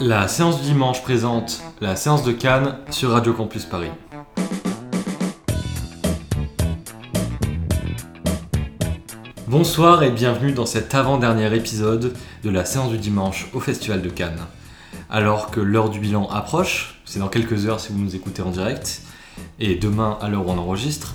La séance du dimanche présente la séance de Cannes sur Radio Campus Paris. Bonsoir et bienvenue dans cet avant-dernier épisode de la séance du dimanche au Festival de Cannes. Alors que l'heure du bilan approche, c'est dans quelques heures si vous nous écoutez en direct, et demain à l'heure où on enregistre,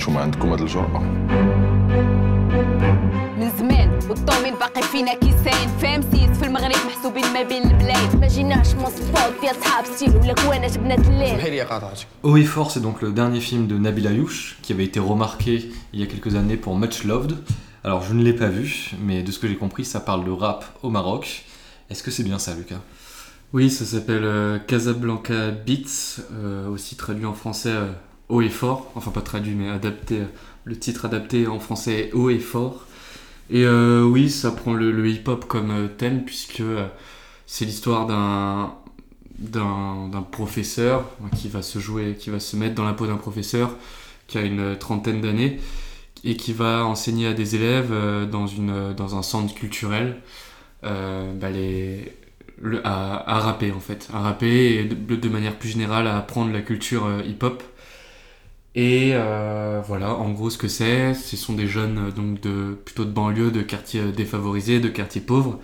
انتم عندكم هاد الجرأة من زمان والضومين باقي فينا كيسان فام سيس في المغرب محسوبين ما بين البلاد ما جيناش من سبوت ديال صحاب ستيل ولا كوانات بنات الليل بحال هي قاطعتك Haut et fort, c'est donc le dernier film de Nabil Ayouch, qui avait été remarqué il y a quelques années pour Much Loved. Alors je ne l'ai pas vu, mais de ce que j'ai compris, ça parle de rap au Maroc. Est-ce que c'est bien ça, Lucas Oui, ça s'appelle euh, Casablanca Beats, euh, aussi traduit en français euh, Haut et fort, enfin pas traduit mais adapté, le titre adapté en français est Haut et fort. Et euh, oui, ça prend le, le hip-hop comme euh, thème puisque euh, c'est l'histoire d'un d'un professeur hein, qui va se jouer, qui va se mettre dans la peau d'un professeur qui a une trentaine d'années et qui va enseigner à des élèves dans, une, dans un centre culturel bah, les, le, à, à rapper en fait, à rapper et de, manière plus générale à apprendre la culture hip-hop. Et euh, voilà, en gros ce que c'est, ce sont des jeunes euh, donc de plutôt de banlieue, de quartiers euh, défavorisés, de quartiers pauvres.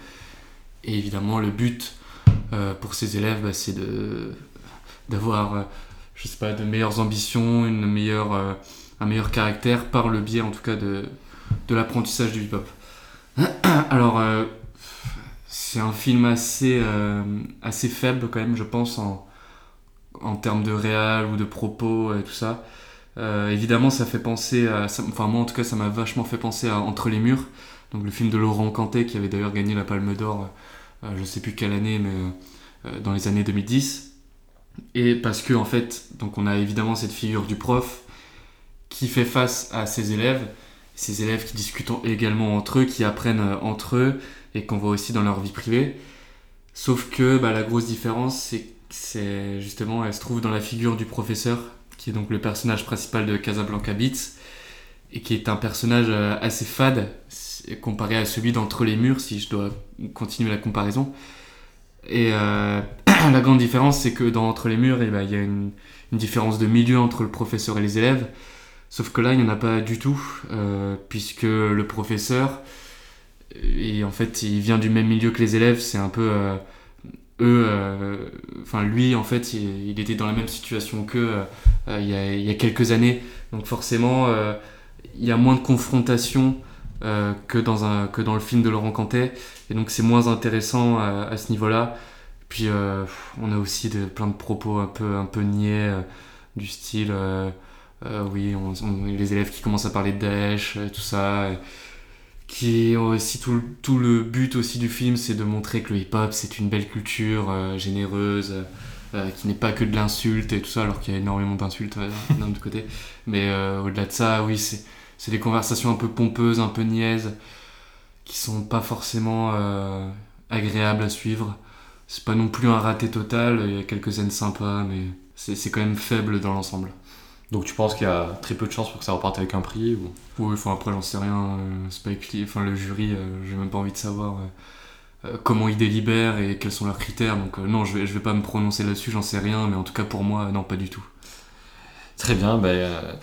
Et évidemment le but pour ces élèves, bah, c'est de d'avoir, je sais pas, de meilleures ambitions, une meilleure, un meilleur caractère par le biais en tout cas de, de l'apprentissage du hip-hop. Alors c'est un film assez, assez faible quand même, je pense, en, en termes de réal ou de propos et tout ça. Euh, évidemment, ça fait penser à. Enfin, moi en tout cas, ça m'a vachement fait penser à Entre les murs, donc le film de Laurent Cantet qui avait d'ailleurs gagné la Palme d'Or, euh, je sais plus quelle année, mais euh, dans les années 2010. Et parce que, en fait, donc on a évidemment cette figure du prof qui fait face à ses élèves, ces élèves qui discutent également entre eux, qui apprennent euh, entre eux et qu'on voit aussi dans leur vie privée. Sauf que bah, la grosse différence, c'est justement, elle se trouve dans la figure du professeur, qui est donc le personnage principal de Casablanca Beats, et qui est un personnage euh, assez fade comparé à celui d'Entre les murs, si je dois continuer la comparaison. Et euh, la grande différence, c'est que dans Entre les murs, eh ben, il y a une, différence de milieu entre le professeur et les élèves. Sauf que là, il n'y en a pas du tout, euh, puisque le professeur, et en fait, il vient du même milieu que les élèves, c'est un peu euh, enfin lui, en fait, il, était dans la même situation qu'eux euh, euh, il, y a, il y a quelques années, donc forcément, il y a moins de confrontation que, dans un, que dans le film de Laurent Cantet, et donc c'est moins intéressant à, ce niveau-là. Puis on a aussi de, plein de propos un peu, un peu niais, du style, oui, les élèves qui commencent à parler de Daesh, tout ça. Qui ont aussi tout, tout le but aussi du film, c'est de montrer que le hip-hop c'est une belle culture euh, généreuse, euh, qui n'est pas que de l'insulte et tout ça, alors qu'il y a énormément d'insultes euh, d'un autre côté. Mais euh, au-delà de ça, oui, c'est des conversations un peu pompeuses, un peu niaises, qui sont pas forcément euh, agréables à suivre. C'est pas non plus un raté total, il y a quelques scènes sympas, mais c'est quand même faible dans l'ensemble. Donc tu penses qu'il y a très peu de chances pour que ça reparte avec un prix ou... Oui, enfin après j'en sais rien, euh, écrit, enfin le jury, euh, j'ai même pas envie de savoir euh, comment ils délibèrent et quels sont leurs critères, donc non, je vais, je vais pas me prononcer là-dessus, j'en sais rien, mais en tout cas pour moi, non, pas du tout. Très bien, bah, euh,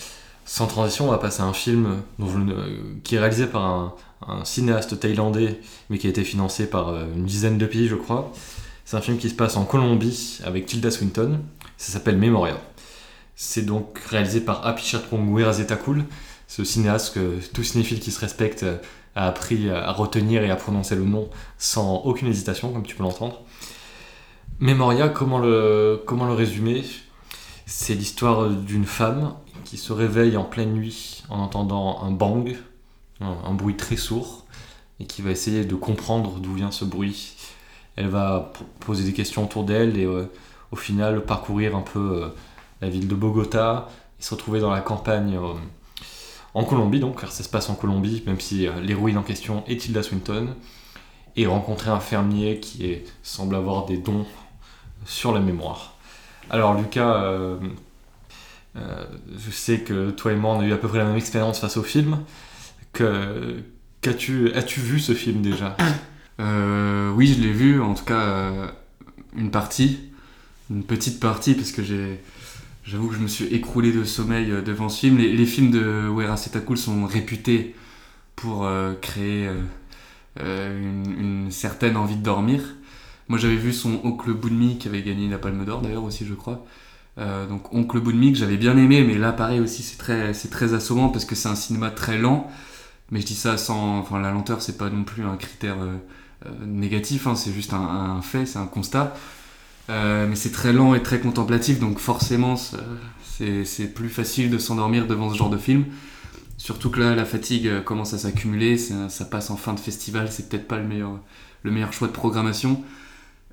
sans transition, on va passer à un film dont je ne- qui est réalisé par un, un cinéaste thaïlandais, mais qui a été financé par une dizaine de pays, je crois. C'est un film qui se passe en Colombie avec Tilda Swinton. Ça s'appelle Memoria. C'est donc réalisé par Apichatpong Werazetakul, ce cinéaste que tout cinéphile qui se respecte euh, a appris à retenir et à prononcer le nom sans aucune hésitation, comme tu peux l'entendre. Memoria, comment le, comment le résumer? C'est l'histoire d'une femme qui se réveille en pleine nuit en entendant un bang, un, bruit très sourd, et qui va essayer de comprendre d'où vient ce bruit. elle va poser des questions autour d'elle et euh, au final parcourir un peu euh, la ville de Bogota et se retrouver dans la campagne euh, en Colombie, donc, car ça se passe en Colombie, même si euh, l'héroïne en question est Tilda Swinton, et rencontrer un fermier qui semble avoir des dons sur la mémoire. Alors Lucas, euh, je sais que toi et moi on a eu à peu près la même expérience face au film. Que, qu'as-tu, as-tu vu ce film déjà? Oui, je l'ai vu, en tout cas une partie, une petite partie, parce que j'ai, j'avoue que je me suis écroulé de sommeil euh, devant ce film. Les, films de Wera Setakul sont réputés pour euh, créer euh, une, certaine envie de dormir. Moi, j'avais vu son Oncle Boonmi qui avait gagné la Palme d'Or d'ailleurs aussi, je crois. Donc Oncle Boonmi que j'avais bien aimé, mais là pareil aussi c'est très, très assommant parce que c'est un cinéma très lent. Mais je dis ça sans, enfin la lenteur c'est pas non plus un critère négatif, hein, c'est juste un fait, c'est un constat. Euh, mais c'est très lent et très contemplatif, donc forcément c'est plus facile de s'endormir devant ce genre de film. Surtout que là, la fatigue euh, commence à s'accumuler, ça, passe en fin de festival, c'est peut-être pas le meilleur, le meilleur choix de programmation.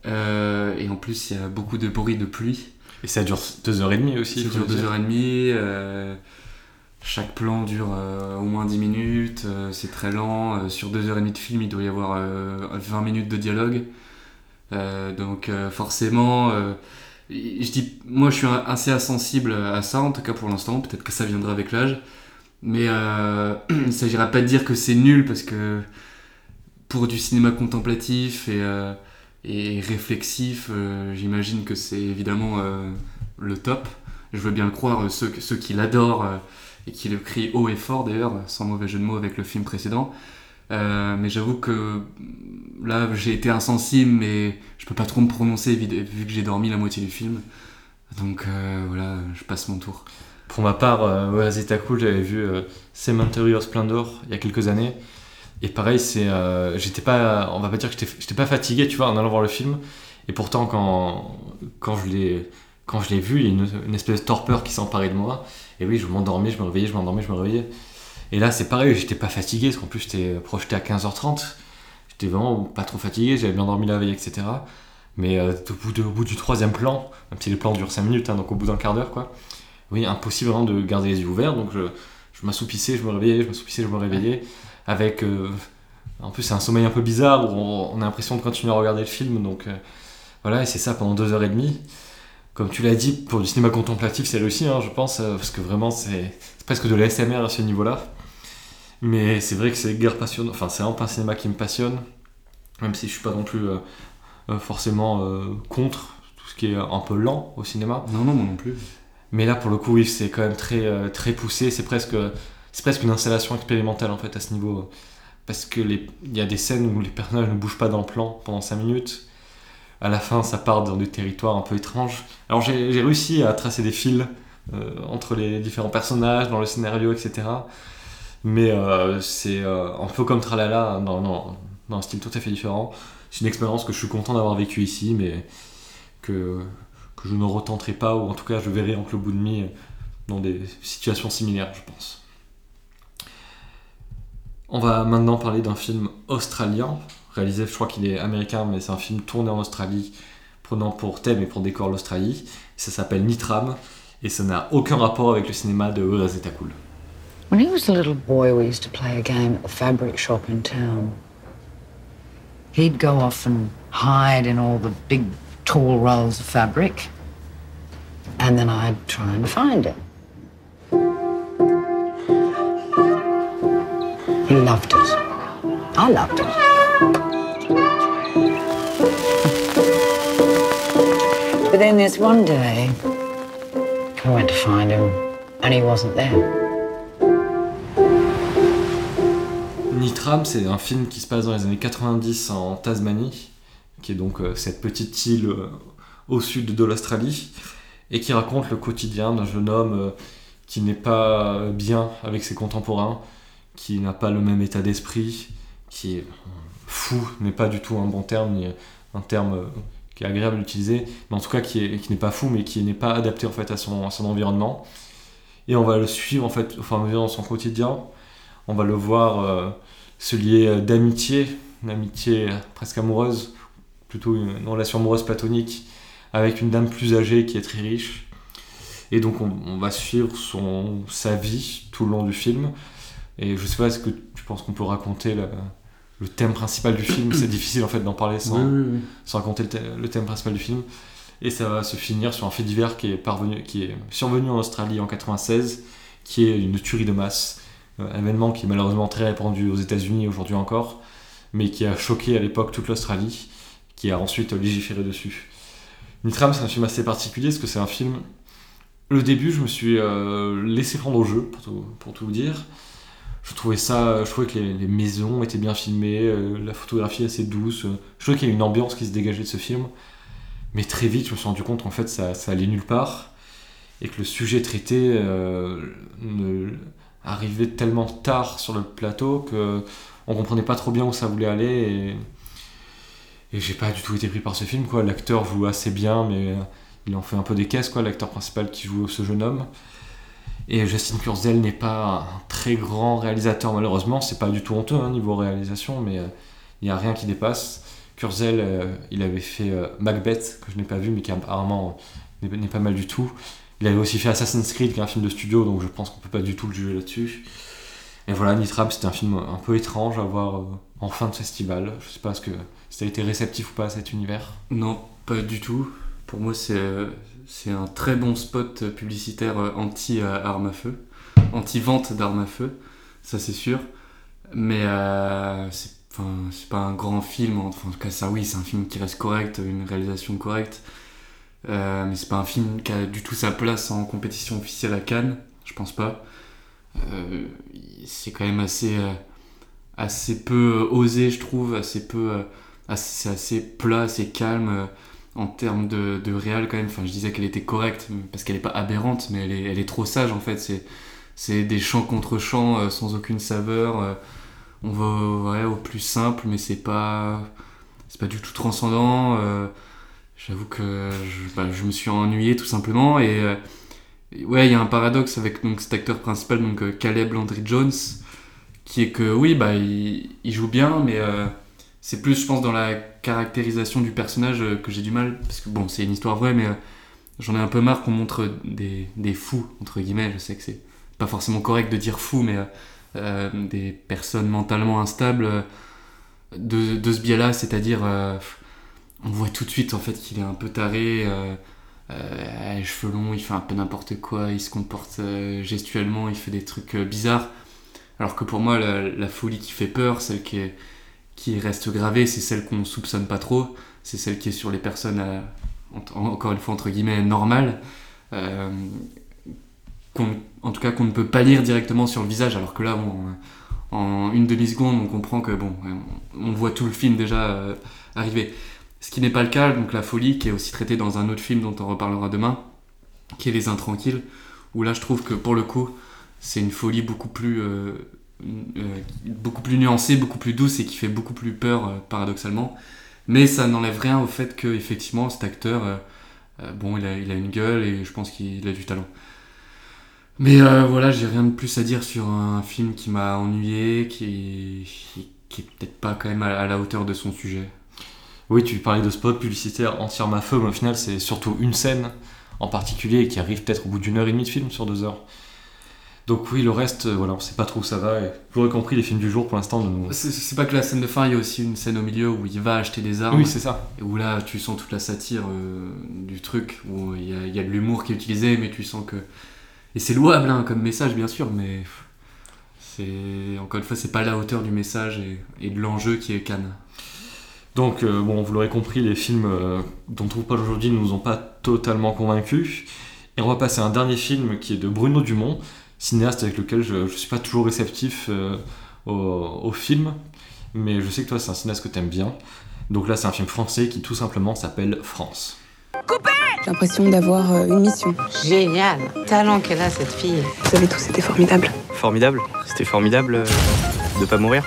Euh, et en plus, il y a beaucoup de bruit de pluie. Et ça dure deux heures et demie aussi. Ça dure le dire. 2h30. euh, chaque plan dure euh, au moins 10 minutes. c'est très lent. sur 2h30 de film, il doit y avoir euh, 20 minutes de dialogue. Euh, donc euh, forcément, euh, je dis, moi je suis assez insensible à ça, en tout cas pour l'instant. Peut-être que ça viendra avec l'âge. Mais il ne s'agira pas de dire que c'est nul parce que pour du cinéma contemplatif et, euh, réflexif, j'imagine que c'est évidemment le top. Je veux bien le croire, ceux, qui l'adorent et qui le crient haut et fort d'ailleurs, sans mauvais jeu de mots avec le film précédent. Euh, mais j'avoue que là j'ai été insensible, mais je peux pas trop me prononcer vu, que j'ai dormi la moitié du film. Donc euh, voilà, je passe mon tour. Pour ma part, euh, Zeta Cool, j'avais vu euh, Cemetery of Splendor il y a quelques années. Et pareil, c'est, euh, j'étais pas, on va pas dire que j'étais pas fatigué, tu vois, en allant voir le film. Et pourtant, quand, quand je l'ai, quand je l'ai vu, il y a une, une espèce de torpeur qui s'emparait de moi. Et oui, je m'endormais, je me réveillais, je m'endormais, je me réveillais. Et là, c'est pareil, j'étais pas fatigué, parce qu'en plus, j'étais projeté à 15h30. J'étais vraiment pas trop fatigué, j'avais bien dormi la veille, etc. Mais euh, au, bout du troisième plan, même si les plans durent 5 minutes, hein, donc au bout d'un quart d'heure, quoi. Oui, impossible vraiment de garder les yeux ouverts, donc je, m'assoupissais, je me réveillais, je m'assoupissais, je me réveillais, avec... euh, en plus, c'est un sommeil un peu bizarre, où on, a l'impression de continuer à regarder le film, donc euh, voilà, et c'est ça pendant deux heures et demie. Comme tu l'as dit, pour du cinéma contemplatif, c'est réussi, hein, je pense, parce que vraiment, c'est presque de l'ASMR à ce niveau-là. Mais c'est vrai que c'est guère passionnant, enfin, c'est un cinéma qui me passionne, même si je suis pas non plus euh, euh, forcément euh, contre tout ce qui est un peu lent au cinéma. Non, non, moi non plus. Mais là, pour le coup, oui, c'est quand même très, euh, très poussé. C'est presque, c'est presque une installation expérimentale en fait à ce niveau. Parce que les- il y a des scènes où les personnages ne bougent pas dans le plan pendant 5 minutes. À la fin, ça part dans des territoires un peu étranges. Alors j'ai réussi à tracer des fils entre les différents personnages, dans le scénario, etc. Mais euh, c'est euh, un peu comme Tralala, dans, dans, un style tout à fait différent. C'est une expérience que je suis content d'avoir vécue ici, mais que, je ne retenterai pas, ou en tout cas je verrai en club bout de mi dans des situations similaires, je pense. On va maintenant parler d'un film australien, réalisé, je crois qu'il est américain, mais c'est un film tourné en Australie, prenant pour thème et pour décor l'Australie. Ça s'appelle Nitram, et ça n'a aucun rapport avec le cinéma de Rosetta Cool. When he was a little boy, we used to play a game at the fabric shop in town. He'd go off and hide in all the big, tall rolls of fabric, and then I'd try and find it. He loved it. I loved it. But then this one day, I went to find him, and he wasn't there. C'est un film qui se passe dans les années 90 en Tasmanie, qui est donc euh, cette petite île euh, au sud de l'Australie, et qui raconte le quotidien d'un jeune homme euh, qui n'est pas bien avec ses contemporains, qui n'a pas le même état d'esprit, qui est fou, n'est pas du tout un bon terme, ni un terme qui est agréable d'utiliser, mais en tout cas qui est- qui n'est pas fou, mais qui n'est pas adapté en fait à son, environnement. Et on va le suivre en fait au fur et à mesure dans son quotidien. On va le voir se lier euh, d'amitié, une amitié presque amoureuse, plutôt une, relation amoureuse platonique avec une dame plus âgée qui est très riche. Et donc on, on va suivre son, sa vie tout le long du film. Et je sais pas, est-ce que tu penses qu'on peut raconter le, le thème principal du film? C'est difficile en fait d'en parler sans, Oui, oui, oui. sans raconter le, thè- le thème principal du film. Et ça va se finir sur un fait divers qui est, parvenu, qui est survenu en Australie en 96, qui est une tuerie de masse. Euh, Un événement qui est malheureusement très répandu aux États-Unis aujourd'hui encore, mais qui a choqué à l'époque toute l'Australie, qui a ensuite légiféré dessus. Nitram, c'est un film assez particulier parce que c'est un film. Le début, je me suis euh, laissé prendre au jeu, pour tout, pour tout vous dire. Je trouvais ça, je trouvais que les, maisons étaient bien filmées, euh, la photographie assez douce. euh, je trouvais qu'il y a une ambiance qui se dégageait de ce film. Mais très vite, je me suis rendu compte qu'en fait, ça, ça allait nulle part. Et que le sujet traité euh, ne, arrivait tellement tard sur le plateau que on comprenait pas trop bien où ça voulait aller. Et, j'ai pas du tout été pris par ce film. quoi. L'acteur joue assez bien, mais euh, il en fait un peu des caisses, quoi, l'acteur principal qui joue ce jeune homme. Et Justin Kurzel n'est pas un très grand réalisateur, malheureusement. C'est pas du tout honteux, hein, niveau réalisation, mais euh, il n'y a rien qui dépasse. Kurzel, euh, il avait fait Macbeth, que je n'ai pas vu, mais qui apparemment n'est pas mal du tout. Il avait aussi fait Assassin's Creed, qui est un film de studio, donc je pense qu'on peut pas du tout le juger là-dessus. Et voilà, Nitram, c'était un film un peu étrange à voir euh, en fin de festival. Je sais pas ce que si t'as été réceptif ou pas à cet univers. Non, pas du tout. Pour moi, c'est euh, un très bon spot publicitaire euh, anti-arme à feu, anti-vente d'armes à feu, ça c'est sûr. Mais euh, c'est pas un grand film, en tout cas, ça oui, c'est un film qui reste correct, une réalisation correcte. Euh, mais c'est pas un film qui a du tout sa place en compétition officielle à Cannes, je pense pas. Euh, c'est quand même assez, euh, assez peu osé, je trouve, assez peu. assez- assez plat, assez calme en termes de, de quand même. Enfin, je disais qu'elle était correcte parce qu'elle est pas aberrante, mais elle est, elle est trop sage en fait. C'est, c'est des chants contre chants sans aucune saveur. on va ouais, au plus simple, mais c'est pas, c'est pas du tout transcendant. J'avoue que je, bah, je me suis ennuyé tout simplement et euh, et ouais, il y a un paradoxe avec donc cet acteur principal, donc euh, Caleb Landry Jones, qui est que oui, bah il, joue bien, mais euh, c'est plus, je pense, dans la caractérisation du personnage que j'ai du mal, parce que bon, c'est une histoire vraie, mais j'en ai un peu marre qu'on montre des, des fous, entre guillemets, je sais que c'est pas forcément correct de dire fou, mais des personnes mentalement instables de, de ce biais-là, c'est-à-dire, on voit tout de suite en fait qu'il est un peu taré, euh, euh, cheveux longs, il fait un peu n'importe quoi, il se comporte euh, gestuellement, il fait des trucs bizarres. Alors que pour moi, la, folie qui fait peur, celle qui, est, qui reste gravée, c'est celle qu'on soupçonne pas trop, c'est celle qui est sur les personnes, en- encore une fois, entre guillemets, normales. en tout cas, qu'on ne peut pas lire directement sur le visage, alors que là, en une demi-seconde, on comprend que, bon, on, voit tout le film déjà arriver. Ce qui n'est pas le cas, donc la folie, qui est aussi traitée dans un autre film dont on reparlera demain, qui est Les Intranquilles, où là je trouve que pour le coup, c'est une folie beaucoup plus, euh, euh, beaucoup plus nuancée, beaucoup plus douce et qui fait beaucoup plus peur, euh, paradoxalement. Mais ça n'enlève rien au fait que, effectivement, cet acteur, bon, il a, a une gueule et je pense qu'il a du talent. Mais voilà, j'ai rien de plus à dire sur un film qui m'a ennuyé, qui, qui, est peut-être pas quand même à la hauteur de son sujet. Oui, tu parlais de spot publicitaire entièrement à feu, mais au final, c'est surtout une scène en particulier qui arrive peut-être au bout d'une heure et demie de film sur deux heures. Donc oui, le reste, euh, voilà, on sait pas trop où ça va. Et vous aurez compris, les films du jour, pour l'instant, nous... C'est pas que la scène de fin, il y a aussi une scène au milieu où il va acheter des armes. Oui, c'est ça. Et où là, tu sens toute la satire euh, du truc, où il y a, il y a de l'humour qui est utilisé, mais tu sens que. Et c'est louable hein, comme message, bien sûr, mais. C'est. Encore une fois, c'est pas à la hauteur du message et, et de l'enjeu qui est Cannes. Donc, euh, bon, vous l'aurez compris, les films euh, dont on trouve pas aujourd'hui ne nous ont pas totalement convaincus. Et on va passer à un dernier film qui est de Bruno Dumont, cinéaste avec lequel je, je suis pas toujours réceptif euh, au, au film, mais je sais que toi, c'est un cinéaste que t'aimes bien. Donc là, c'est un film français qui tout simplement s'appelle France. J'ai l'impression d'avoir euh, une mission. Génial. Talent qu'elle a, cette fille. Vous avez tous été formidables. Formidable? C'était formidable euh, de pas mourir?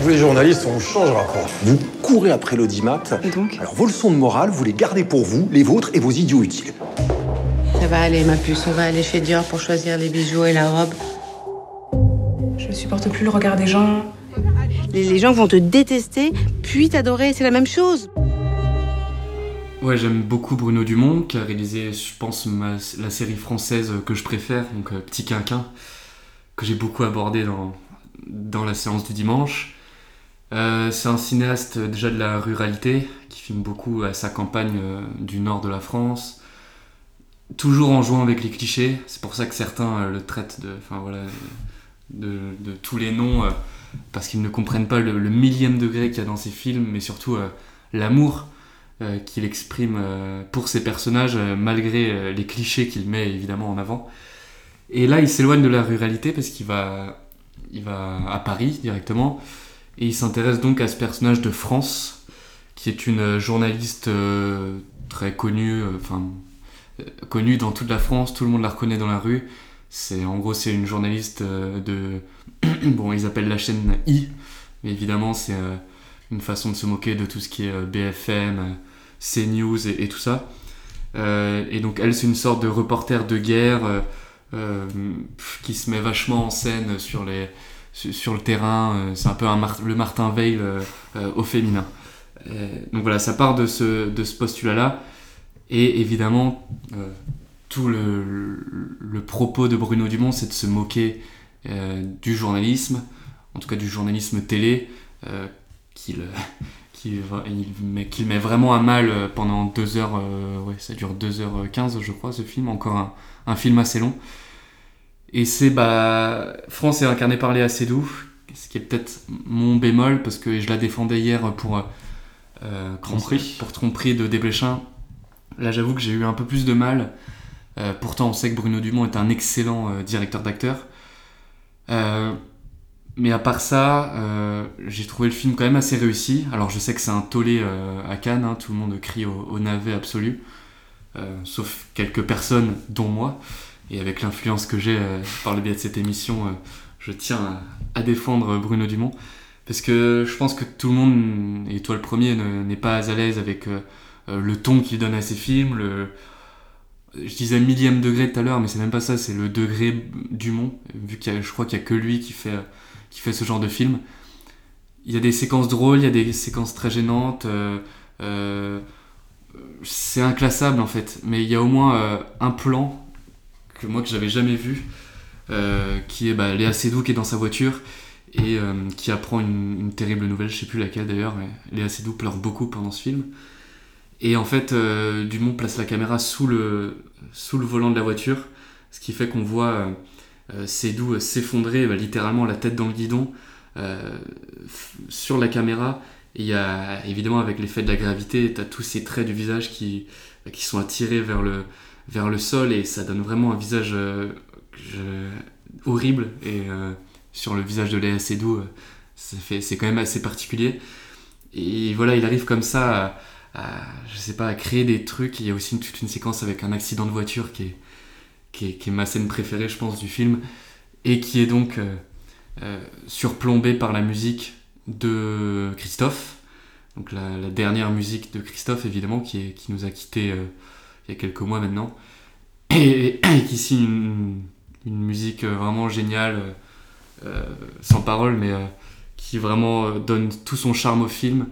Vous les journalistes, on changera pas. Vous courez après l'audimat. Et donc Alors vos leçons de morale, vous les gardez pour vous, les vôtres et vos idiots utiles. Ça va aller, ma puce. On va aller chez Dior pour choisir les bijoux et la robe. Je ne supporte plus le regard des gens. Les, les gens vont te détester, puis t'adorer, c'est la même chose. Ouais, j'aime beaucoup Bruno Dumont, qui a réalisé, je pense, ma- la série française que je préfère, donc euh, Petit Quinquin, que j'ai beaucoup abordé dans, dans la séance du dimanche. Euh, c'est un cinéaste euh, déjà de la ruralité, qui filme beaucoup à sa campagne euh, du nord de la France, toujours en jouant avec les clichés. C'est pour ça que certains le traitent de, enfin voilà, de, tous les noms, parce qu'ils ne comprennent pas le, le millième degré qu'il y a dans ses films, mais surtout l'amour qu'il exprime pour ses personnages, malgré les clichés qu'il met évidemment en avant. Et là, il s'éloigne de la ruralité parce qu'il va, il va à Paris directement, et il s'intéresse donc à ce personnage de France, qui est une euh, journaliste euh, très connue, euh, enfin connue dans toute la France, tout le monde la reconnaît dans la rue. C'est en gros c'est une journaliste de bon ils appellent la chaîne I, mais évidemment c'est une façon de se moquer de tout ce qui est BFM, CNews et, et tout ça. Et donc elle c'est une sorte de reporter de guerre qui se met vachement en scène sur les sur, le terrain. euh, c'est un peu le Martin Veil euh, euh, au féminin. Donc voilà, ça part de ce, de ce postulat-là. Et évidemment, tout le, le, propos de Bruno Dumont, c'est de se moquer du journalisme, en tout cas du journalisme télé, euh, qu'il il met, met vraiment à mal pendant deux heures, euh, ouais, ça dure 2h15 je crois ce film, encore un, un film assez long. Et c'est, bah, France est incarné par Léa Seydoux, ce qui est peut-être mon bémol, parce que je la défendais hier pour euh, Tromperie. Pour tromperie de Desplechin. Là, j'avoue que j'ai eu un peu plus de mal. Euh, pourtant, on sait que Bruno Dumont est un excellent euh, directeur d'acteurs. Euh, mais à part ça, euh, j'ai trouvé le film quand même assez réussi. Alors, je sais que c'est un tollé euh, à Cannes, hein, tout le monde crie au, au navet absolu, euh, sauf quelques personnes, dont moi. Et avec l'influence que j'ai euh, par le biais de cette émission, euh, je tiens à, défendre Bruno Dumont. Parce que je pense que tout le monde, et toi le premier, ne- n'est pas à l'aise avec euh, le ton qu'il donne à ses films. Je disais millième degré tout à l'heure, mais c'est même pas ça, c'est le degré Dumont, vu a, je crois qu'il y a que lui qui fait, qui fait ce genre de film. Il y a des séquences drôles, il y a des séquences très gênantes. c'est inclassable en fait, mais il y a au moins un plan que moi que j'avais jamais vu, euh, qui est bah, Léa Seydoux qui est dans sa voiture et euh, qui apprend une, terrible nouvelle, je sais plus laquelle d'ailleurs, mais Léa Seydoux pleure beaucoup pendant ce film. Et en fait, euh, Dumont place la caméra sous le, volant de la voiture, ce qui fait qu'on voit Seydoux s'effondrer, bah, littéralement la tête dans le guidon, sur la caméra. Et il y a évidemment avec l'effet de la gravité, tu as tous ces traits du visage qui, qui sont attirés vers le, vers le sol et ça donne vraiment un visage euh, horrible. Et euh, sur le visage de Léa Seydoux, euh, c'est quand même assez particulier. Et voilà, il arrive comme ça à, je sais pas, à créer des trucs. Il y a aussi toute une séquence avec un accident de voiture qui est, qui est, qui est ma scène préférée, je pense, du film. Et qui est donc surplombée par la musique de Christophe. Donc la, dernière musique de Christophe, évidemment, qui, est, qui nous a quittés il y a quelques mois maintenant. Et, et qui signe une, musique vraiment géniale, euh, sans parole, mais euh, qui vraiment euh, donne tout son charme au film.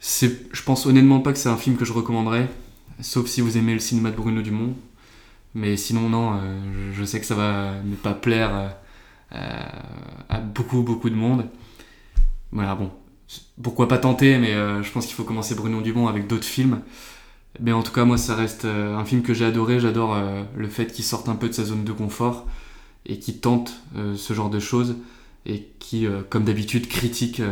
Je pense honnêtement pas que c'est un film que je recommanderais, sauf si vous aimez le cinéma de Bruno Dumont. Mais sinon, non, je, sais que ça va ne pas plaire à, beaucoup, beaucoup de monde. Voilà, bon, pourquoi pas tenter, mais je pense qu'il faut commencer Bruno Dumont avec d'autres films. Mais en tout cas, moi, ça reste euh, un film que j'ai adoré. J'adore euh, le fait qu'il sorte un peu de sa zone de confort et qu'il tente euh, ce genre de choses et qui, comme d'habitude, critique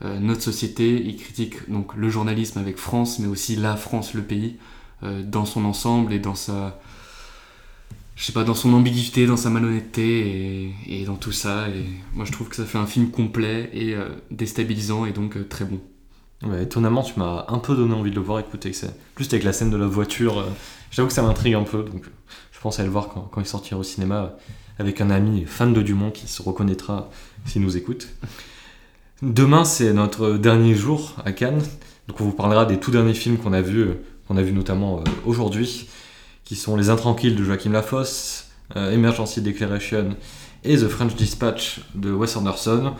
notre société. Il critique donc le journalisme avec France, mais aussi la France, le pays, dans son ensemble et dans sa, je sais pas, dans son ambiguïté, dans sa malhonnêteté et, dans tout ça. Et moi, je trouve que ça fait un film complet et déstabilisant et donc très bon. Étonnamment, tu m'as un peu donné envie de le voir. Écoutez, c'est juste avec la scène de la voiture. euh, J'avoue que ça m'intrigue un peu, donc je pense à le voir quand, quand il sortira au cinéma euh, avec un ami fan de Dumont qui se reconnaîtra s'il nous écoute. Demain, c'est notre dernier jour à Cannes, donc on vous parlera des tout derniers films qu'on a vus, euh, qu'on a vus notamment aujourd'hui, qui sont Les Intranquilles de Joachim Lafosse, Emergency Declaration et The French Dispatch de Wes Anderson.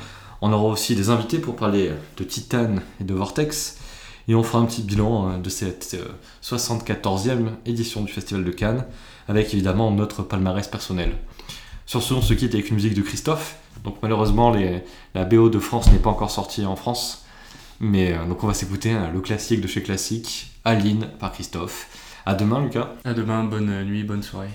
On aura aussi des invités pour parler de Titan et de Vortex. Et on fera un petit bilan euh, de cette euh, 74e édition du Festival de Cannes, avec évidemment notre palmarès personnel. Sur ce, on se quitte avec une musique de Christophe. Donc malheureusement, la BO de France n'est pas encore sortie en France. Mais euh, donc on va s'écouter hein, le classique de chez Classique, Aline par Christophe. À demain Lucas. À demain, bonne nuit, bonne soirée.